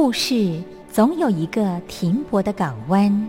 故事总有一个停泊的港湾。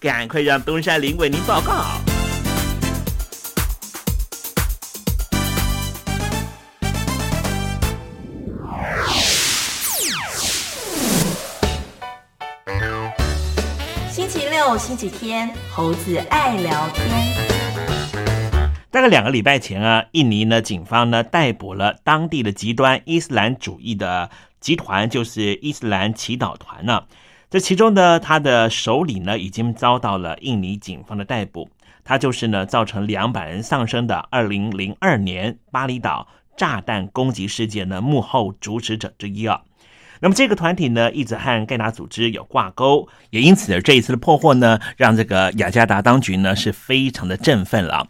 赶快让东山林为您报告。星期六、星期天，猴子爱聊天。大概两个礼拜前啊，印尼呢警方呢逮捕了当地的极端伊斯兰主义的集团，就是伊斯兰祈祷团呢。这其中呢，他的首领呢已经遭到了印尼警方的逮捕。他就是呢造成两百人丧生的二零零二年巴厘岛炸弹攻击事件的幕后主使者之一啊。那么这个团体呢一直和盖达组织有挂钩，也因此这一次的破获呢，让这个雅加达当局呢是非常的振奋了。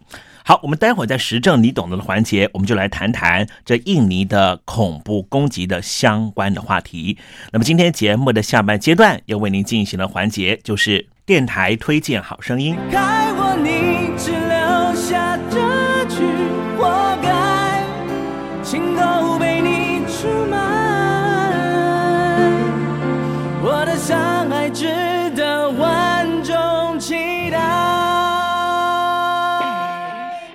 好，我们待会儿在时政你懂得的环节，我们就来谈谈这印尼的恐怖攻击的相关的话题。那么今天节目的下半阶段要为您进行的环节就是电台推荐好声音。该我你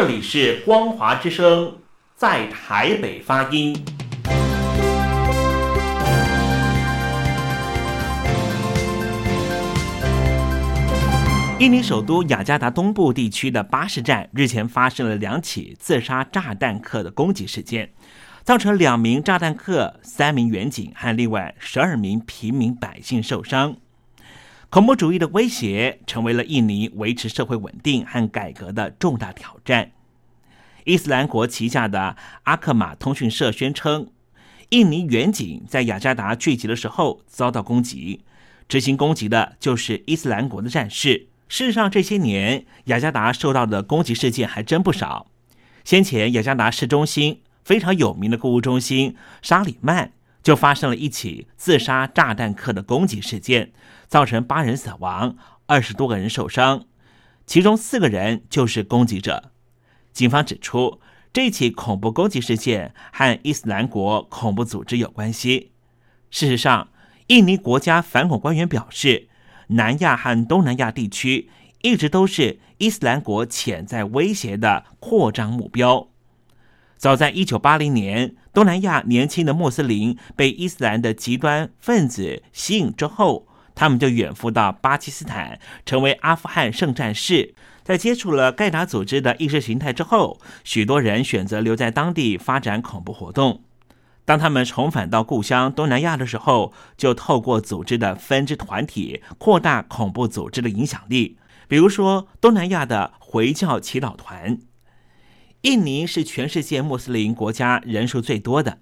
这里是光华之声，在台北发音。印尼首都雅加达东部地区的巴士站日前发生了两起自杀炸弹客的攻击事件，造成两名炸弹客、三名远警和另外十二名平民百姓受伤。恐怖主义的威胁成为了印尼维持社会稳定和改革的重大挑战。伊斯兰国旗下的阿克马通讯社宣称，印尼远警在雅加达聚集的时候遭到攻击，执行攻击的就是伊斯兰国的战士。事实上，这些年雅加达受到的攻击事件还真不少。先前，雅加达市中心非常有名的购物中心沙里曼就发生了一起自杀炸弹客的攻击事件，造成八人死亡，二十多个人受伤，其中四个人就是攻击者。警方指出，这起恐怖攻击事件和伊斯兰国恐怖组织有关系。事实上，印尼国家反恐官员表示。南亚和东南亚地区一直都是伊斯兰国潜在威胁的扩张目标。早在一九八零年，东南亚年轻的穆斯林被伊斯兰的极端分子吸引之后，他们就远赴到巴基斯坦，成为阿富汗圣战士。在接触了盖达组织的意识形态之后，许多人选择留在当地发展恐怖活动。当他们重返到故乡东南亚的时候，就透过组织的分支团体扩大恐怖组织的影响力。比如说，东南亚的回教祈祷团。印尼是全世界穆斯林国家人数最多的。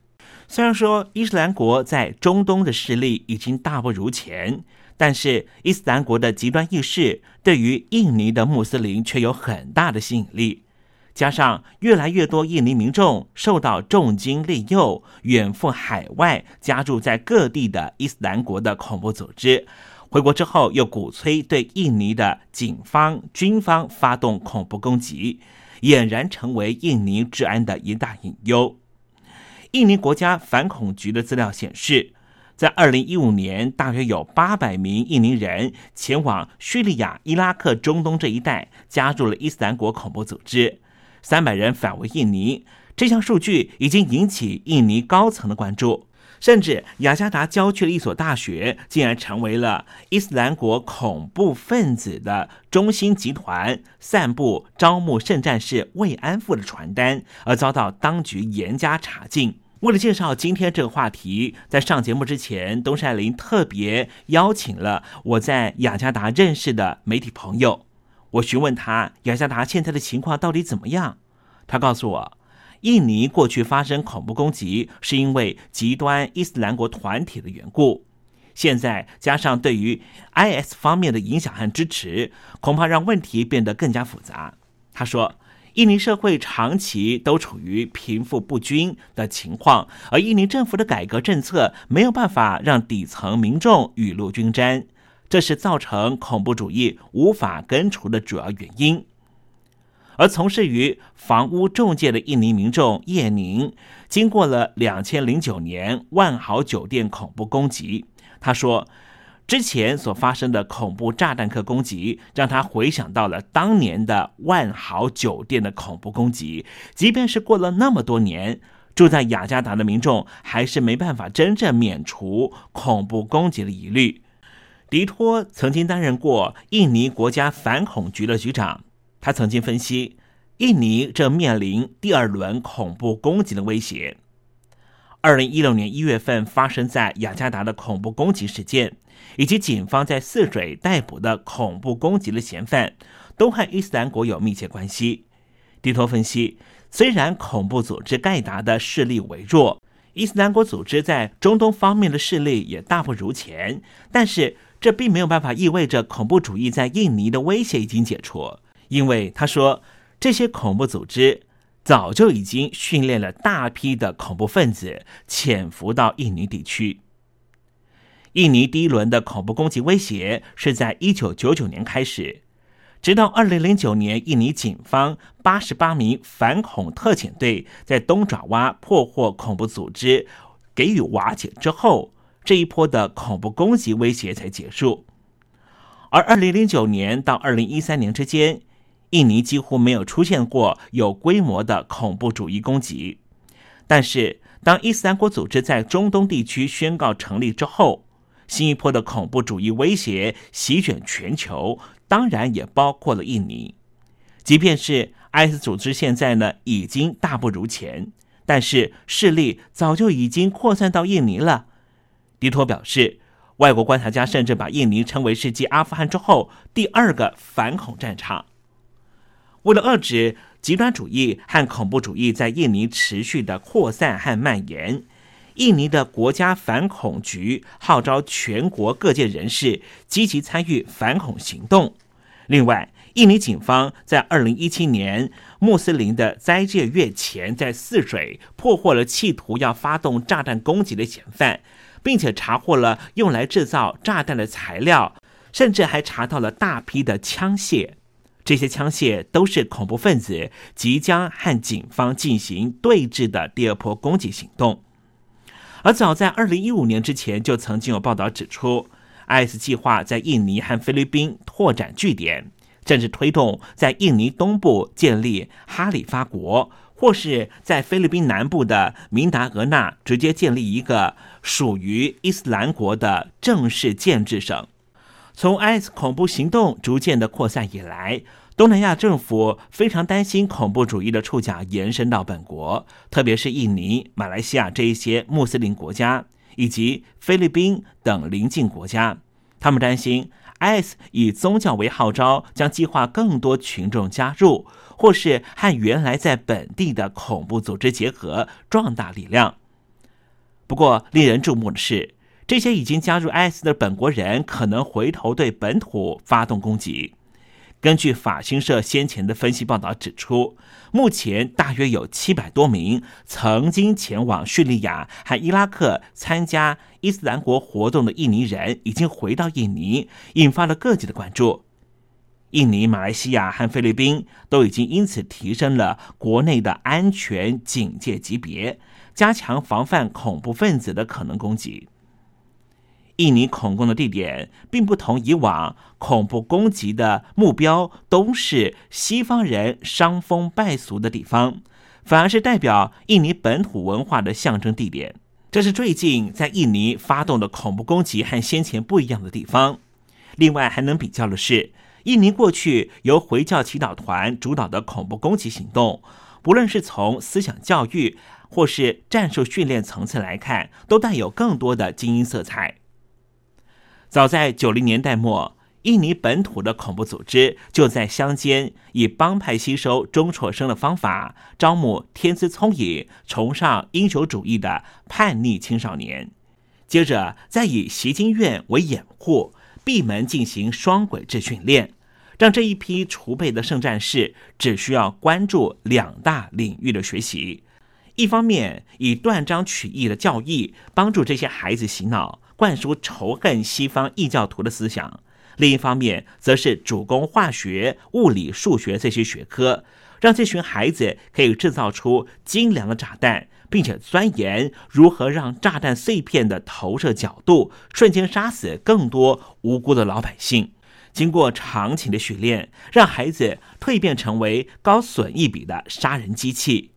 虽然说伊斯兰国在中东的势力已经大不如前，但是伊斯兰国的极端意识对于印尼的穆斯林却有很大的吸引力。加上越来越多印尼民众受到重金利诱，远赴海外加入在各地的伊斯兰国的恐怖组织，回国之后又鼓吹对印尼的警方、军方发动恐怖攻击，俨然成为印尼治安的一大隐忧。印尼国家反恐局的资料显示，在二零一五年，大约有八百名印尼人前往叙利亚、伊拉克、中东这一带，加入了伊斯兰国恐怖组织。三百人返回印尼，这项数据已经引起印尼高层的关注。甚至雅加达郊区的一所大学竟然成为了伊斯兰国恐怖分子的中心集团，散布招募圣战士慰安妇的传单，而遭到当局严加查禁。为了介绍今天这个话题，在上节目之前，东山林特别邀请了我在雅加达认识的媒体朋友，我询问他雅加达现在的情况到底怎么样，他告诉我。印尼过去发生恐怖攻击，是因为极端伊斯兰国团体的缘故。现在加上对于 IS 方面的影响和支持，恐怕让问题变得更加复杂。他说，印尼社会长期都处于贫富不均的情况，而印尼政府的改革政策没有办法让底层民众雨露均沾，这是造成恐怖主义无法根除的主要原因。而从事于房屋中介的印尼民众叶宁，经过了两千零九年万豪酒店恐怖攻击，他说，之前所发生的恐怖炸弹客攻击，让他回想到了当年的万豪酒店的恐怖攻击。即便是过了那么多年，住在雅加达的民众还是没办法真正免除恐怖攻击的疑虑。迪托曾经担任过印尼国家反恐局的局长。他曾经分析，印尼正面临第二轮恐怖攻击的威胁。二零一六年一月份发生在雅加达的恐怖攻击事件，以及警方在泗水逮捕的恐怖攻击的嫌犯，都和伊斯兰国有密切关系。迪托分析，虽然恐怖组织盖达的势力微弱，伊斯兰国组织在中东方面的势力也大不如前，但是这并没有办法意味着恐怖主义在印尼的威胁已经解除。因为他说，这些恐怖组织早就已经训练了大批的恐怖分子潜伏到印尼地区。印尼第一轮的恐怖攻击威胁是在一九九九年开始，直到二零零九年，印尼警方八十八名反恐特遣队在东爪哇破获恐怖组织，给予瓦解之后，这一波的恐怖攻击威胁才结束。而二零零九年到二零一三年之间，印尼几乎没有出现过有规模的恐怖主义攻击，但是当伊斯兰国组织在中东地区宣告成立之后，新一波的恐怖主义威胁席卷全球，当然也包括了印尼。即便是 IS 组织现在呢已经大不如前，但是势力早就已经扩散到印尼了。迪托表示，外国观察家甚至把印尼称为是继阿富汗之后第二个反恐战场。为了遏制极端主义和恐怖主义在印尼持续的扩散和蔓延，印尼的国家反恐局号召全国各界人士积极参与反恐行动。另外，印尼警方在二零一七年穆斯林的斋戒月前，在泗水破获了企图要发动炸弹攻击的嫌犯，并且查获了用来制造炸弹的材料，甚至还查到了大批的枪械。这些枪械都是恐怖分子即将和警方进行对峙的第二波攻击行动。而早在二零一五年之前，就曾经有报道指出，IS 计划在印尼和菲律宾拓展据点，甚至推动在印尼东部建立哈里发国，或是在菲律宾南部的明达俄纳直接建立一个属于伊斯兰国的正式建制省。从 IS 恐怖行动逐渐的扩散以来，东南亚政府非常担心恐怖主义的触角延伸到本国，特别是印尼、马来西亚这一些穆斯林国家，以及菲律宾等邻近国家。他们担心 IS 以宗教为号召，将计划更多群众加入，或是和原来在本地的恐怖组织结合，壮大力量。不过，令人注目的是。这些已经加入 IS 的本国人可能回头对本土发动攻击。根据法新社先前的分析报道指出，目前大约有七百多名曾经前往叙利亚和伊拉克参加伊斯兰国活动的印尼人已经回到印尼，引发了各界的关注。印尼、马来西亚和菲律宾都已经因此提升了国内的安全警戒级别，加强防范恐怖分子的可能攻击。印尼恐攻的地点并不同以往恐怖攻击的目标都是西方人伤风败俗的地方，反而是代表印尼本土文化的象征地点。这是最近在印尼发动的恐怖攻击和先前不一样的地方。另外还能比较的是，印尼过去由回教祈祷团主导的恐怖攻击行动，不论是从思想教育或是战术训练层次来看，都带有更多的精英色彩。早在九零年代末。印尼本土的恐怖组织就在乡间以帮派吸收中辍生的方法，招募天资聪颖、崇尚英雄主义的叛逆青少年，接着再以习金院为掩护，闭门进行双轨制训练，让这一批储备的圣战士只需要关注两大领域的学习：一方面以断章取义的教义帮助这些孩子洗脑，灌输仇恨西方异教徒的思想。另一方面，则是主攻化学、物理、数学这些学科，让这群孩子可以制造出精良的炸弹，并且钻研如何让炸弹碎片的投射角度瞬间杀死更多无辜的老百姓。经过长期的训练，让孩子蜕变成为高损益比的杀人机器。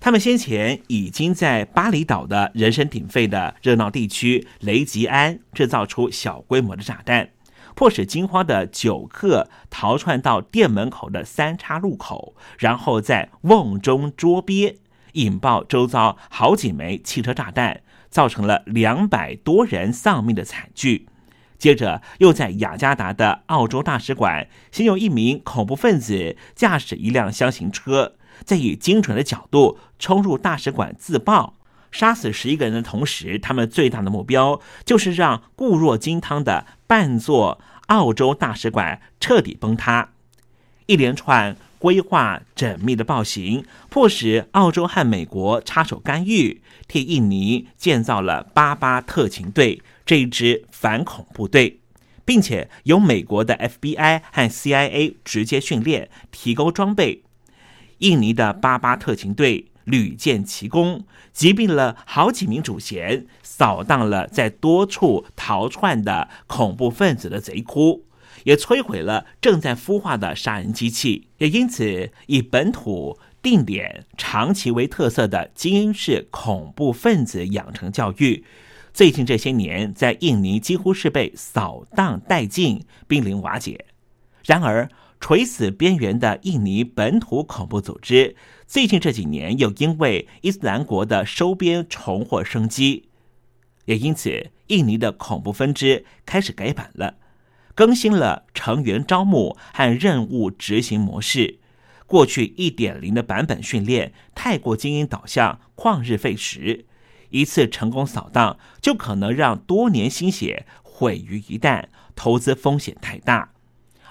他们先前已经在巴厘岛的人声鼎沸的热闹地区雷吉安制造出小规模的炸弹。迫使惊慌的酒客逃窜到店门口的三岔路口，然后在瓮中捉鳖，引爆周遭好几枚汽车炸弹，造成了两百多人丧命的惨剧。接着，又在雅加达的澳洲大使馆，先有一名恐怖分子驾驶一辆箱型车，在以精准的角度冲入大使馆自爆，杀死十一个人的同时，他们最大的目标就是让固若金汤的半座。澳洲大使馆彻底崩塌，一连串规划缜密的暴行，迫使澳洲和美国插手干预，替印尼建造了巴巴特勤队这一支反恐部队，并且由美国的 FBI 和 CIA 直接训练、提供装备。印尼的巴巴特勤队屡建奇功，击毙了好几名主嫌。扫荡了在多处逃窜的恐怖分子的贼窟，也摧毁了正在孵化的杀人机器。也因此，以本土定点、长期为特色的精英式恐怖分子养成教育，最近这些年在印尼几乎是被扫荡殆尽、濒临瓦解。然而，垂死边缘的印尼本土恐怖组织，最近这几年又因为伊斯兰国的收编重获生机。也因此，印尼的恐怖分支开始改版了，更新了成员招募和任务执行模式。过去一点零的版本训练太过精英导向，旷日费时，一次成功扫荡就可能让多年心血毁于一旦，投资风险太大。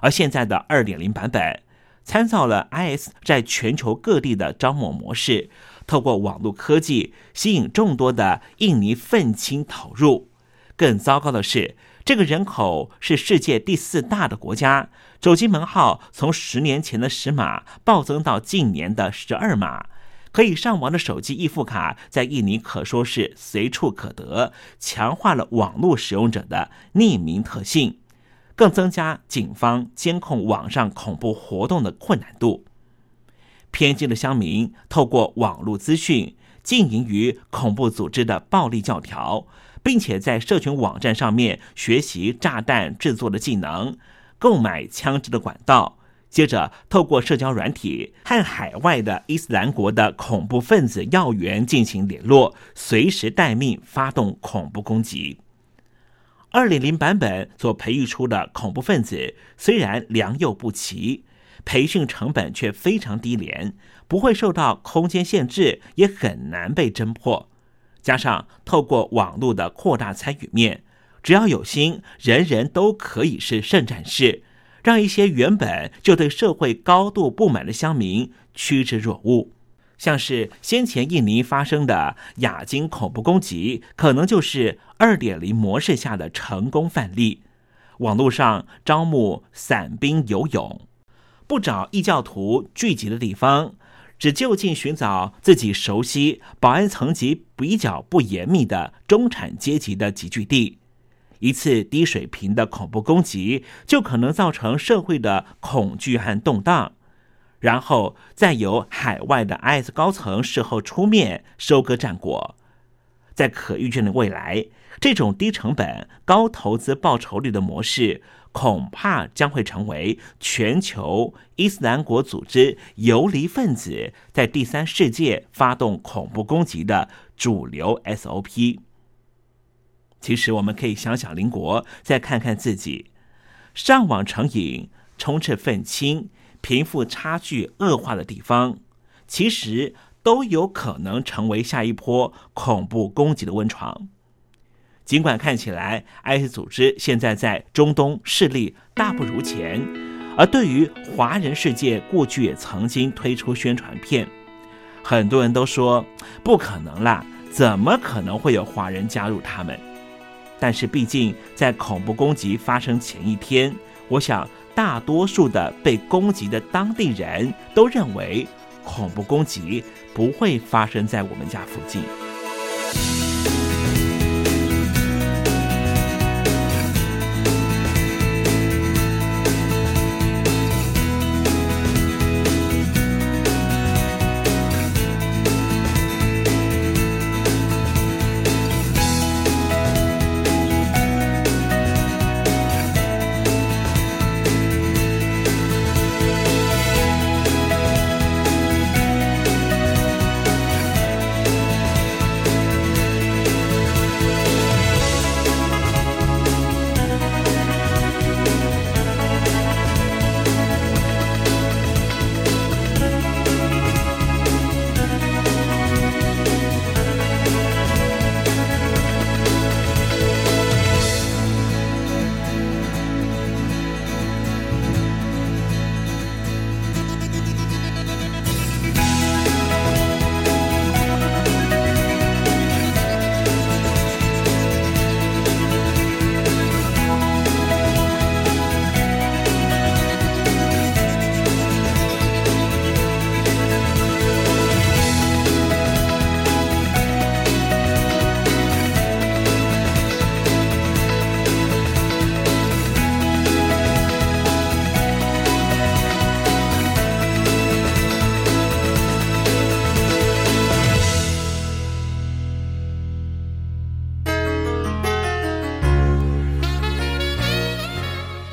而现在的二点零版本，参照了 IS 在全球各地的招募模式。透过网络科技吸引众多的印尼愤青投入。更糟糕的是，这个人口是世界第四大的国家，手机门号从十年前的十码暴增到近年的十二码，可以上网的手机易付卡在印尼可说是随处可得，强化了网络使用者的匿名特性，更增加警方监控网上恐怖活动的困难度。偏激的乡民透过网络资讯经营于恐怖组织的暴力教条，并且在社群网站上面学习炸弹制作的技能，购买枪支的管道，接着透过社交软体和海外的伊斯兰国的恐怖分子要员进行联络，随时待命发动恐怖攻击。二点零版本所培育出的恐怖分子虽然良莠不齐。培训成本却非常低廉，不会受到空间限制，也很难被侦破。加上透过网络的扩大参与面，只要有心，人人都可以是圣战士，让一些原本就对社会高度不满的乡民趋之若鹜。像是先前印尼发生的亚金恐怖攻击，可能就是二点零模式下的成功范例。网络上招募散兵游勇。不找异教徒聚集的地方，只就近寻找自己熟悉、保安层级比较不严密的中产阶级的集聚地。一次低水平的恐怖攻击，就可能造成社会的恐惧和动荡，然后再由海外的 IS 高层事后出面收割战果。在可预见的未来，这种低成本、高投资报酬率的模式，恐怕将会成为全球伊斯兰国组织游离分子在第三世界发动恐怖攻击的主流 SOP。其实，我们可以想想邻国，再看看自己，上网成瘾、充斥愤青、贫富差距恶化的地方，其实。都有可能成为下一波恐怖攻击的温床。尽管看起来 IS 组织现在在中东势力大不如前，而对于华人世界过去也曾经推出宣传片，很多人都说不可能啦，怎么可能会有华人加入他们？但是毕竟在恐怖攻击发生前一天，我想大多数的被攻击的当地人都认为恐怖攻击。不会发生在我们家附近。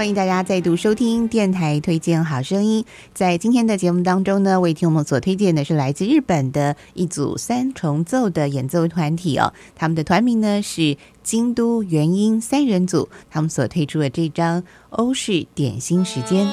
欢迎大家再度收听电台推荐好声音。在今天的节目当中呢，为听我们所推荐的是来自日本的一组三重奏的演奏团体哦，他们的团名呢是京都元音三人组，他们所推出的这张欧式点心时间。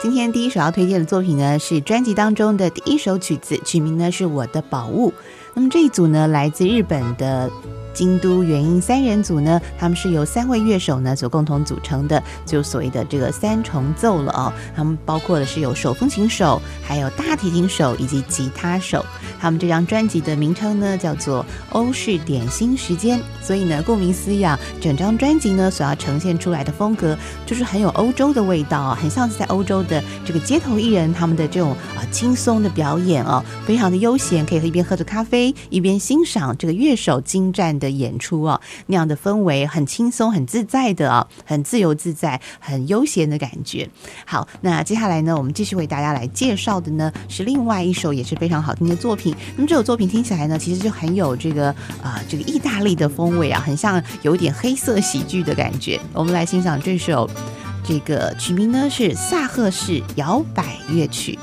今天第一首要推荐的作品呢，是专辑当中的第一首曲子，曲名呢是我的宝物。那么这一组呢，来自日本的。京都元音三人组呢，他们是由三位乐手呢所共同组成的，就所谓的这个三重奏了哦。他们包括的是有手风琴手，还有大提琴手以及吉他手。他们这张专辑的名称呢叫做《欧式点心时间》，所以呢，顾名思义啊，整张专辑呢所要呈现出来的风格就是很有欧洲的味道，很像是在欧洲的这个街头艺人他们的这种啊轻松的表演哦，非常的悠闲，可以一边喝着咖啡一边欣赏这个乐手精湛。的演出啊，那样的氛围很轻松、很自在的啊，很自由自在、很悠闲的感觉。好，那接下来呢，我们继续为大家来介绍的呢是另外一首也是非常好听的作品。那么这首作品听起来呢，其实就很有这个啊这个意大利的风味啊，很像有点黑色喜剧的感觉。我们来欣赏这首这个曲名呢是萨赫式摇摆乐曲。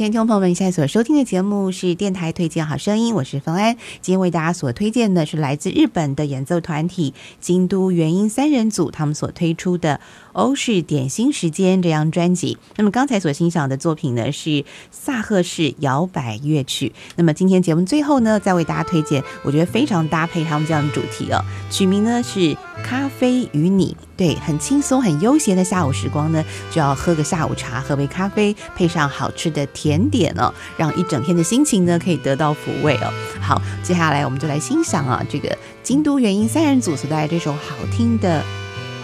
亲爱的听众朋友们，现在所收听的节目是电台推荐好声音，我是冯安。今天为大家所推荐的是来自日本的演奏团体京都元音三人组，他们所推出的《欧式点心时间》这张专辑。那么刚才所欣赏的作品呢是萨赫式摇摆乐曲。那么今天节目最后呢，再为大家推荐，我觉得非常搭配他们这样的主题哦。曲名呢是《咖啡与你》。对，很轻松、很悠闲的下午时光呢，就要喝个下午茶，喝杯咖啡，配上好吃的甜点哦，让一整天的心情呢可以得到抚慰哦。好，接下来我们就来欣赏啊，这个京都元音三人组所带来这首好听的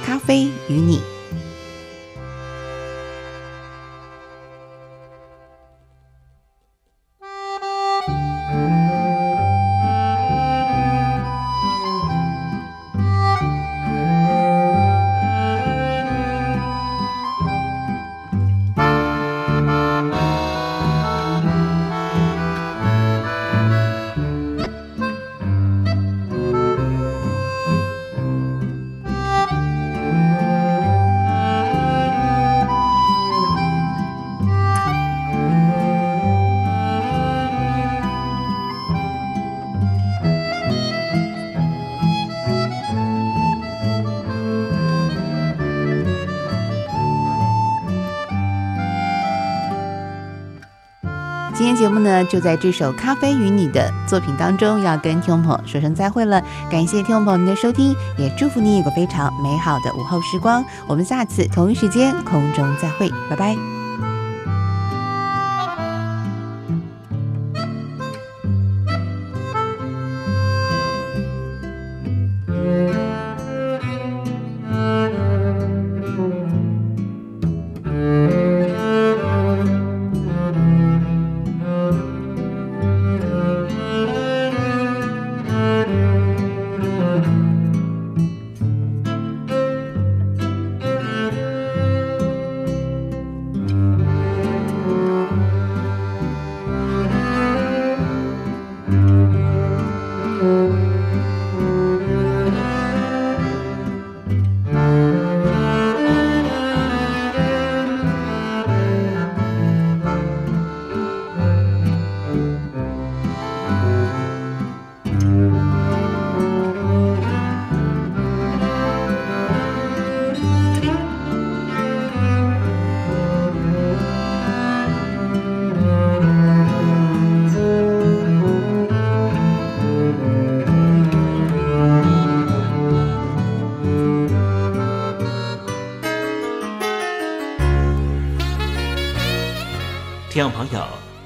《咖啡与你》。呢，就在这首《咖啡与你》的作品当中，要跟听众朋友说声再会了。感谢听众朋友们的收听，也祝福你有个非常美好的午后时光。我们下次同一时间空中再会，拜拜。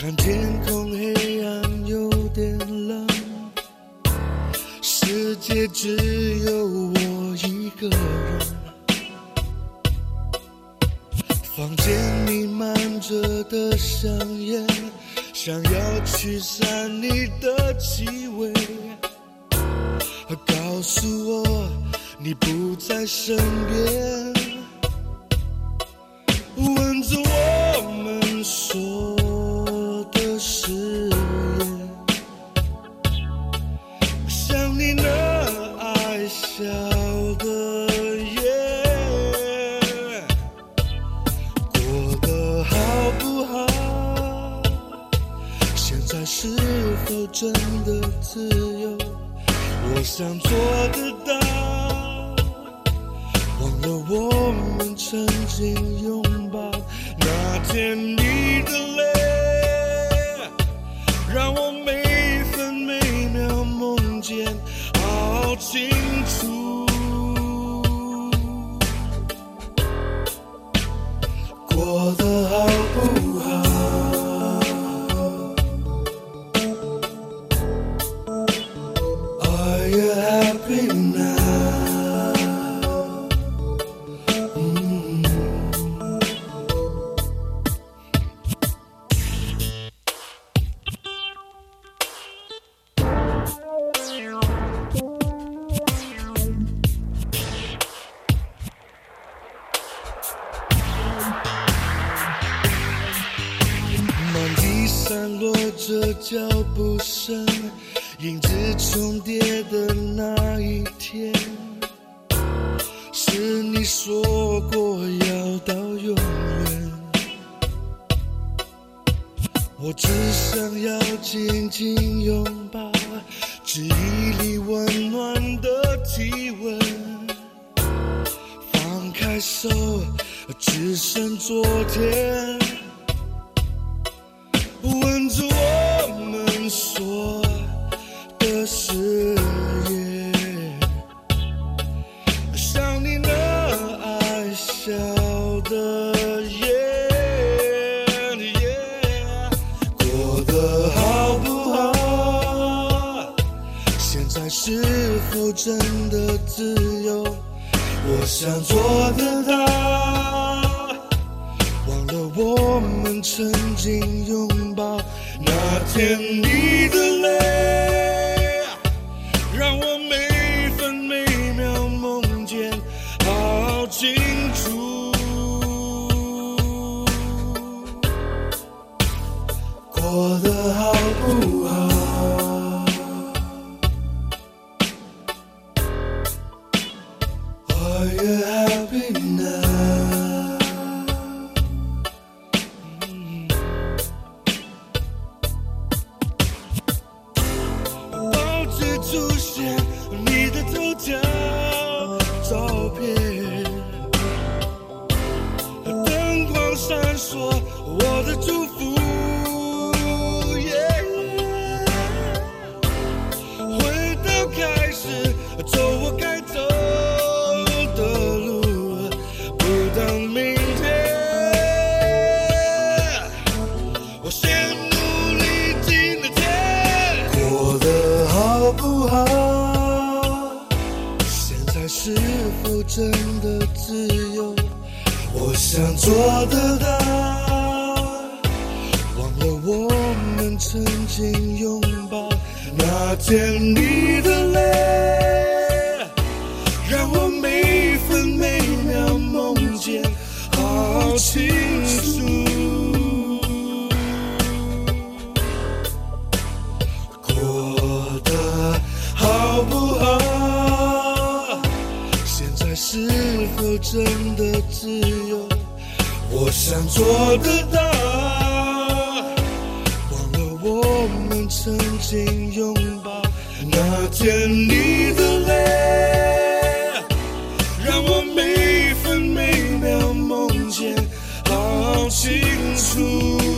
看天空黑暗有点冷，世界只有我一个人，房间弥漫着的香烟，想要驱散你的气味，告诉我你不在身边。真的自由？我想做得到，忘了我们曾经拥抱那天，你的泪，让我每分每秒梦见好清楚。紧紧拥抱？Are you happy now？清楚。